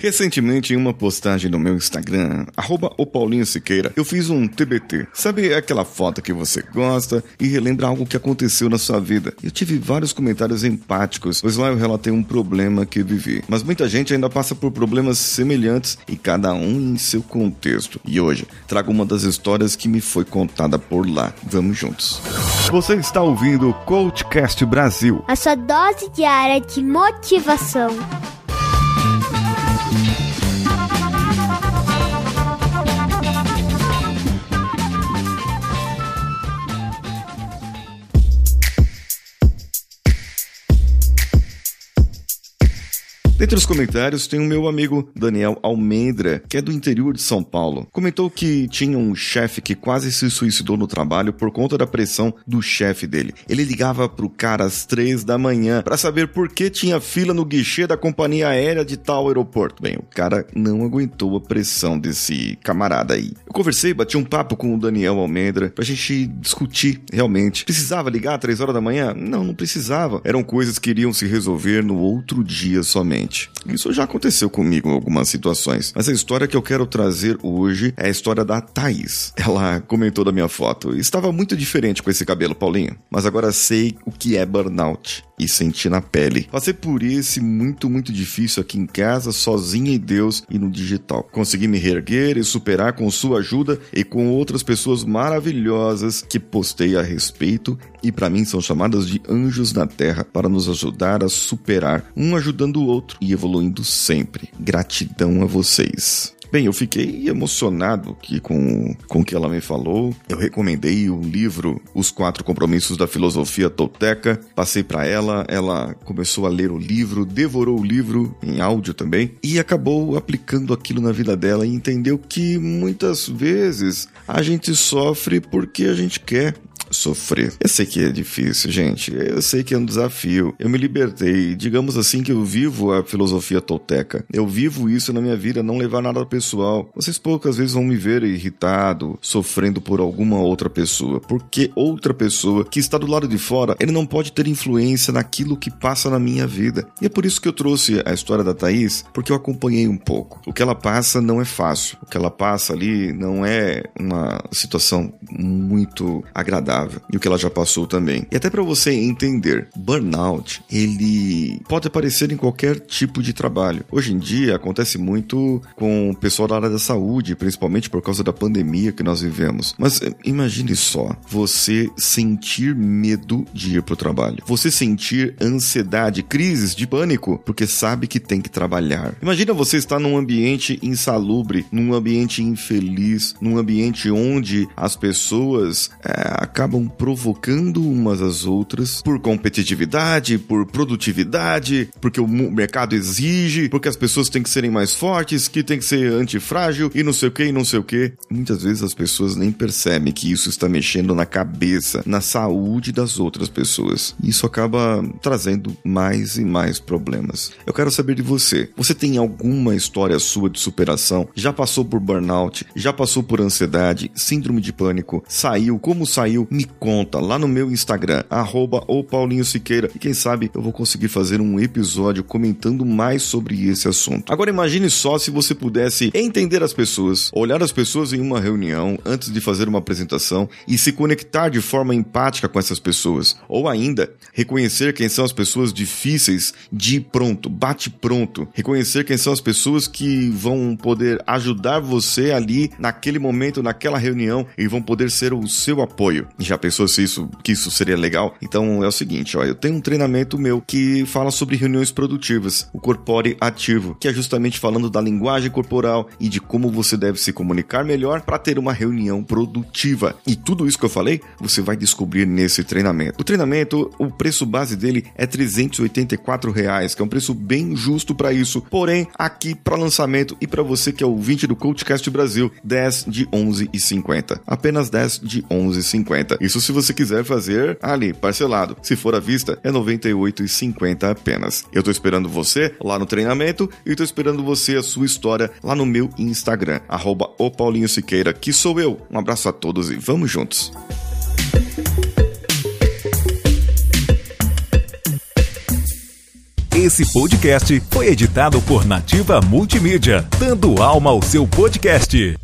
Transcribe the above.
Recentemente, em uma postagem no meu Instagram, arroba o Paulinho Siqueira, eu fiz um TBT. Sabe aquela foto que você gosta e relembra algo que aconteceu na sua vida? Eu tive vários comentários empáticos, pois lá eu relatei um problema que vivi. Mas muita gente ainda passa por problemas semelhantes e cada um em seu contexto. E hoje, trago uma das histórias que me foi contada por lá. Vamos juntos. Você está ouvindo o Coachcast Brasil. A sua dose diária de motivação. Música Dentre os comentários tem o meu amigo Daniel Almendra, que é do interior de São Paulo. Comentou que tinha um chefe que quase se suicidou no trabalho por conta da pressão do chefe dele. Ele ligava pro cara às três da manhã para saber por que tinha fila no guichê da companhia aérea de tal aeroporto. Bem, o cara não aguentou a pressão desse camarada aí. Eu conversei, bati um papo com o Daniel Almendra pra gente discutir realmente. Precisava ligar às três horas da manhã? Não, não precisava. Eram coisas que iriam se resolver no outro dia somente. Isso já aconteceu comigo em algumas situações. Mas a história que eu quero trazer hoje é a história da Thaís. Ela comentou da minha foto. Estava muito diferente com esse cabelo, Paulinho. Mas agora sei o que é burnout e senti na pele. Passei por esse muito, muito difícil aqui em casa, sozinha em Deus e no digital. Consegui me reerguer e superar com sua ajuda e com outras pessoas maravilhosas que postei a respeito e para mim são chamadas de anjos na terra para nos ajudar a superar, um ajudando o outro e evoluindo sempre. Gratidão a vocês. Bem, eu fiquei emocionado aqui com, com o que ela me falou. Eu recomendei o livro Os Quatro Compromissos da Filosofia Tolteca. Passei para ela, ela começou a ler o livro, devorou o livro em áudio também e acabou aplicando aquilo na vida dela e entendeu que muitas vezes a gente sofre porque a gente quer sofrer. Eu sei que é difícil, gente. Eu sei que é um desafio. Eu me libertei. Digamos assim que eu vivo a filosofia tolteca. Eu vivo isso na minha vida, não levar nada pessoal. Vocês poucas vezes vão me ver irritado, sofrendo por alguma outra pessoa, porque outra pessoa que está do lado de fora, ele não pode ter influência naquilo que passa na minha vida. E é por isso que eu trouxe a história da Thaís, porque eu acompanhei um pouco. O que ela passa não é fácil. O que ela passa ali não é uma situação muito agradável e o que ela já passou também. E até para você entender, burnout, ele pode aparecer em qualquer tipo de trabalho. Hoje em dia acontece muito com o pessoal da área da saúde, principalmente por causa da pandemia que nós vivemos. Mas eh, imagine só, você sentir medo de ir pro trabalho. Você sentir ansiedade, crises de pânico, porque sabe que tem que trabalhar. Imagina você estar num ambiente insalubre, num ambiente infeliz, num ambiente onde as pessoas é, acabam acabam provocando umas às outras por competitividade, por produtividade, porque o mercado exige, porque as pessoas têm que serem mais fortes, que tem que ser antifrágil e não sei o que e não sei o que. Muitas vezes as pessoas nem percebem que isso está mexendo na cabeça, na saúde das outras pessoas. Isso acaba trazendo mais e mais problemas. Eu quero saber de você. Você tem alguma história sua de superação? Já passou por burnout? Já passou por ansiedade, síndrome de pânico? Saiu? Como saiu? Me conta lá no meu Instagram, arroba o Paulinho Siqueira, e quem sabe eu vou conseguir fazer um episódio comentando mais sobre esse assunto. Agora imagine só se você pudesse entender as pessoas, olhar as pessoas em uma reunião antes de fazer uma apresentação e se conectar de forma empática com essas pessoas, ou ainda reconhecer quem são as pessoas difíceis de pronto, bate pronto, reconhecer quem são as pessoas que vão poder ajudar você ali naquele momento, naquela reunião e vão poder ser o seu apoio. Já pensou se isso, que isso seria legal? Então é o seguinte, ó, eu tenho um treinamento meu que fala sobre reuniões produtivas, o Corpore Ativo, que é justamente falando da linguagem corporal e de como você deve se comunicar melhor para ter uma reunião produtiva. E tudo isso que eu falei, você vai descobrir nesse treinamento. O treinamento, o preço base dele é 384 reais, que é um preço bem justo para isso. Porém, aqui para lançamento e para você que é ouvinte do Coachcast Brasil, 10 de 11,50. Apenas 10 de 11,50. Isso se você quiser fazer ali, parcelado. Se for à vista, é R$ 98,50 apenas. Eu tô esperando você lá no treinamento e tô esperando você a sua história lá no meu Instagram, arroba o Paulinho Siqueira, que sou eu. Um abraço a todos e vamos juntos. Esse podcast foi editado por Nativa Multimídia, dando alma ao seu podcast.